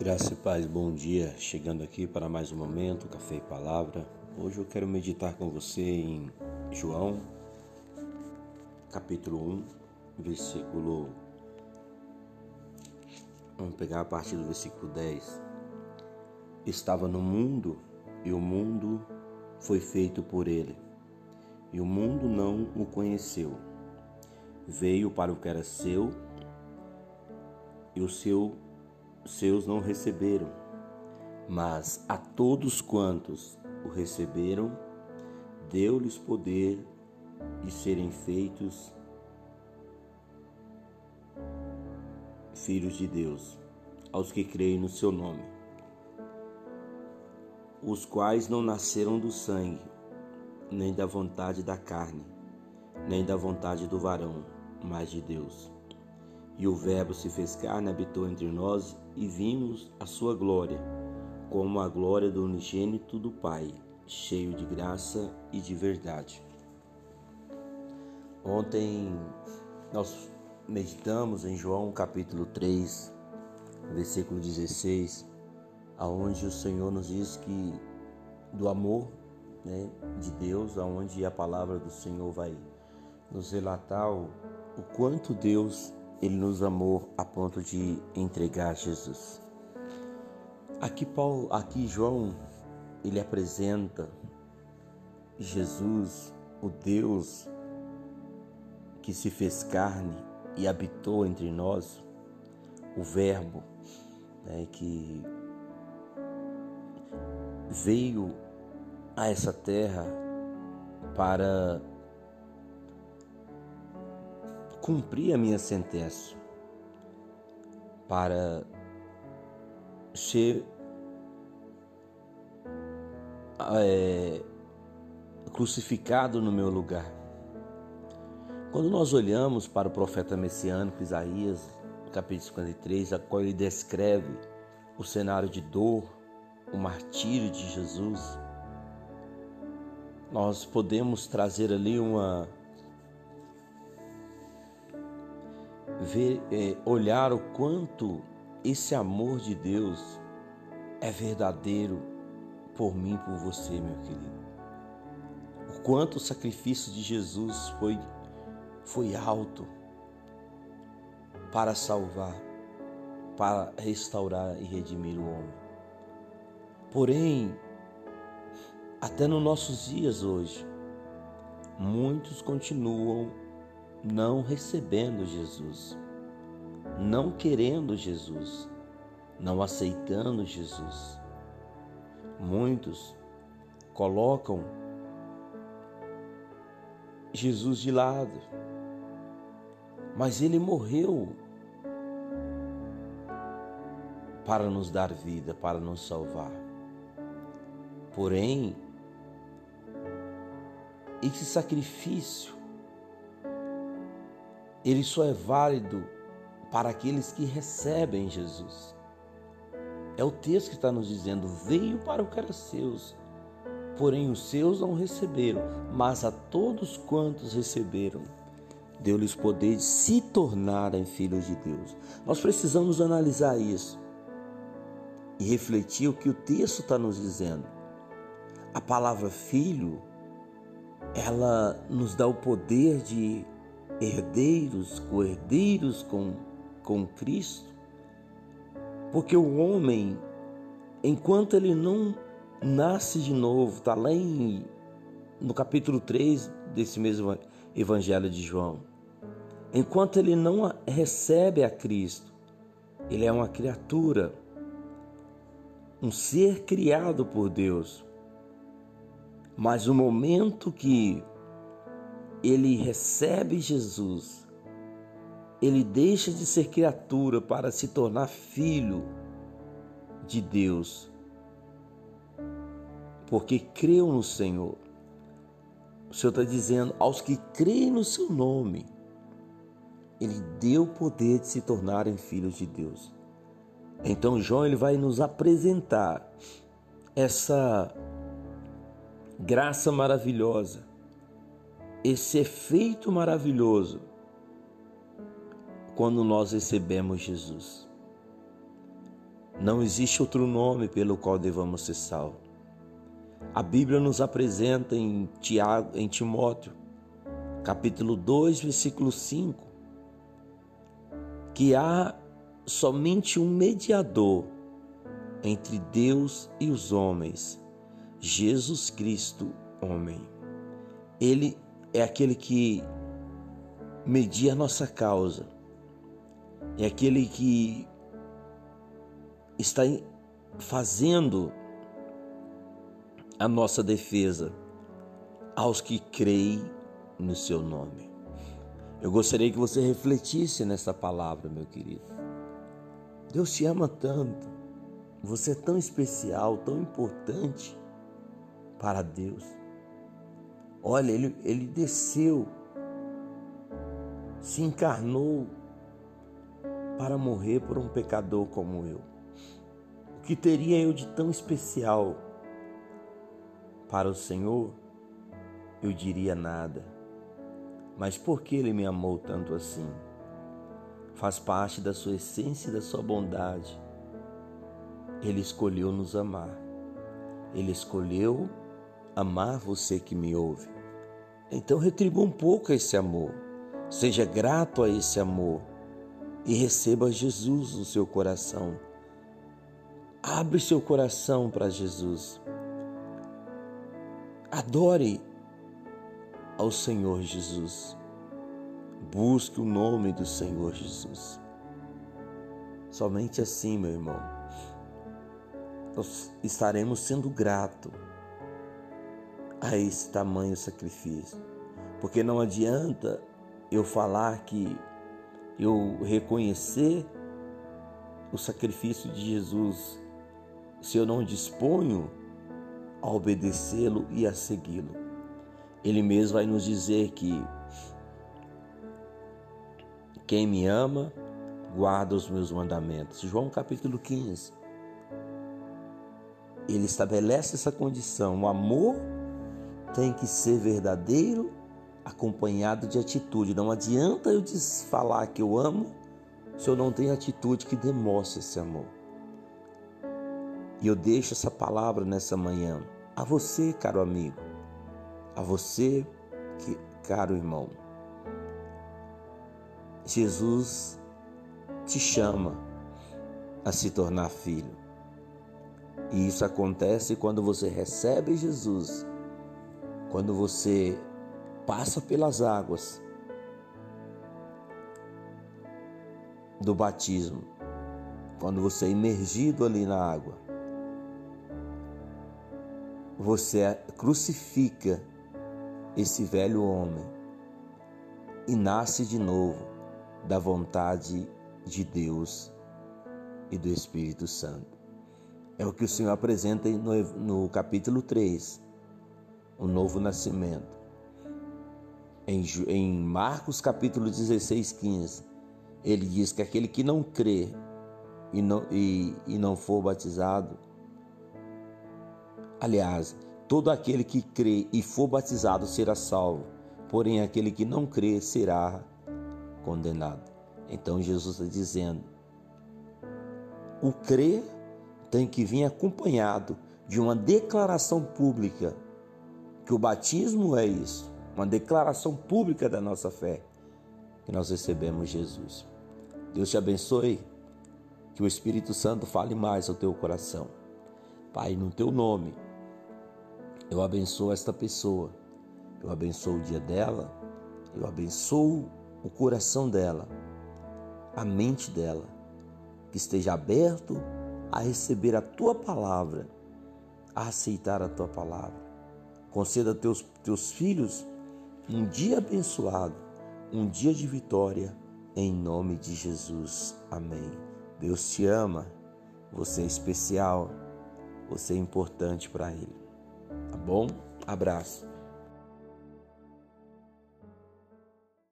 Graça e paz, bom dia. Chegando aqui para mais um momento, Café e Palavra. Hoje eu quero meditar com você em João, capítulo 1, versículo. Vamos pegar a partir do versículo 10. Estava no mundo e o mundo foi feito por ele, e o mundo não o conheceu. Veio para o que era seu e o seu seus não receberam, mas a todos quantos o receberam, deu-lhes poder de serem feitos filhos de Deus, aos que creem no seu nome, os quais não nasceram do sangue, nem da vontade da carne, nem da vontade do varão, mas de Deus. E o Verbo se fez carne, habitou entre nós e vimos a sua glória, como a glória do unigênito do Pai, cheio de graça e de verdade. Ontem nós meditamos em João capítulo 3, versículo 16, aonde o Senhor nos diz que do amor né, de Deus, aonde a palavra do Senhor vai nos relatar o, o quanto Deus ele nos amou a ponto de entregar Jesus. Aqui Paulo, aqui João, ele apresenta Jesus, o Deus que se fez carne e habitou entre nós, o Verbo, né, que veio a essa terra para cumprir a minha sentença, para ser é, crucificado no meu lugar. Quando nós olhamos para o profeta messiânico Isaías, capítulo 53, a qual ele descreve o cenário de dor, o martírio de Jesus, nós podemos trazer ali uma ver, é, olhar o quanto esse amor de Deus é verdadeiro por mim, por você, meu querido. O quanto o sacrifício de Jesus foi, foi alto para salvar, para restaurar e redimir o homem. Porém, até nos nossos dias hoje, muitos continuam não recebendo Jesus, não querendo Jesus, não aceitando Jesus. Muitos colocam Jesus de lado, mas ele morreu para nos dar vida, para nos salvar. Porém, esse sacrifício ele só é válido para aqueles que recebem Jesus. É o texto que está nos dizendo: veio para o que era seus, porém os seus não receberam, mas a todos quantos receberam, deu-lhes poder de se tornarem filhos de Deus. Nós precisamos analisar isso e refletir o que o texto está nos dizendo. A palavra filho, ela nos dá o poder de herdeiros, co-herdeiros com, com Cristo, porque o homem, enquanto ele não nasce de novo, está lá em, no capítulo 3 desse mesmo Evangelho de João, enquanto ele não recebe a Cristo, ele é uma criatura, um ser criado por Deus. Mas no momento que ele recebe Jesus, ele deixa de ser criatura para se tornar filho de Deus, porque creu no Senhor. O Senhor está dizendo aos que creem no seu nome, ele deu o poder de se tornarem filhos de Deus. Então João ele vai nos apresentar essa graça maravilhosa esse efeito maravilhoso quando nós recebemos Jesus. Não existe outro nome pelo qual devamos ser salvos. A Bíblia nos apresenta em, Tiago, em Timóteo, capítulo 2, versículo 5, que há somente um mediador entre Deus e os homens, Jesus Cristo, homem. Ele é aquele que media a nossa causa, é aquele que está fazendo a nossa defesa aos que creem no seu nome. Eu gostaria que você refletisse nessa palavra, meu querido. Deus te ama tanto, você é tão especial, tão importante para Deus. Olha, ele, ele desceu, se encarnou para morrer por um pecador como eu. O que teria eu de tão especial para o Senhor? Eu diria nada. Mas por que ele me amou tanto assim? Faz parte da sua essência e da sua bondade. Ele escolheu nos amar. Ele escolheu amar você que me ouve. Então retribua um pouco esse amor. Seja grato a esse amor e receba Jesus no seu coração. Abre seu coração para Jesus. Adore ao Senhor Jesus. Busque o nome do Senhor Jesus. Somente assim, meu irmão, nós estaremos sendo gratos a esse tamanho sacrifício. Porque não adianta eu falar que eu reconhecer o sacrifício de Jesus se eu não disponho a obedecê-lo e a segui-lo. Ele mesmo vai nos dizer que quem me ama guarda os meus mandamentos. João capítulo 15. Ele estabelece essa condição. O amor tem que ser verdadeiro, acompanhado de atitude. Não adianta eu falar que eu amo se eu não tenho atitude que demonstre esse amor. E eu deixo essa palavra nessa manhã a você, caro amigo, a você, que, caro irmão. Jesus te chama a se tornar filho. E isso acontece quando você recebe Jesus quando você passa pelas águas do batismo, quando você é imergido ali na água, você crucifica esse velho homem e nasce de novo da vontade de Deus e do Espírito Santo. É o que o Senhor apresenta no, no capítulo 3 o novo nascimento. Em, em Marcos capítulo 16, 15, ele diz que aquele que não crê e não, e, e não for batizado, aliás, todo aquele que crê e for batizado será salvo, porém aquele que não crê será condenado. Então Jesus está dizendo: o crer tem que vir acompanhado de uma declaração pública que o batismo é isso, uma declaração pública da nossa fé, que nós recebemos Jesus. Deus te abençoe, que o Espírito Santo fale mais ao teu coração. Pai, no teu nome, eu abençoo esta pessoa, eu abençoo o dia dela, eu abençoo o coração dela, a mente dela, que esteja aberto a receber a tua palavra, a aceitar a tua palavra. Conceda a teus, teus filhos um dia abençoado, um dia de vitória, em nome de Jesus. Amém. Deus te ama, você é especial, você é importante para Ele. Tá bom? Abraço.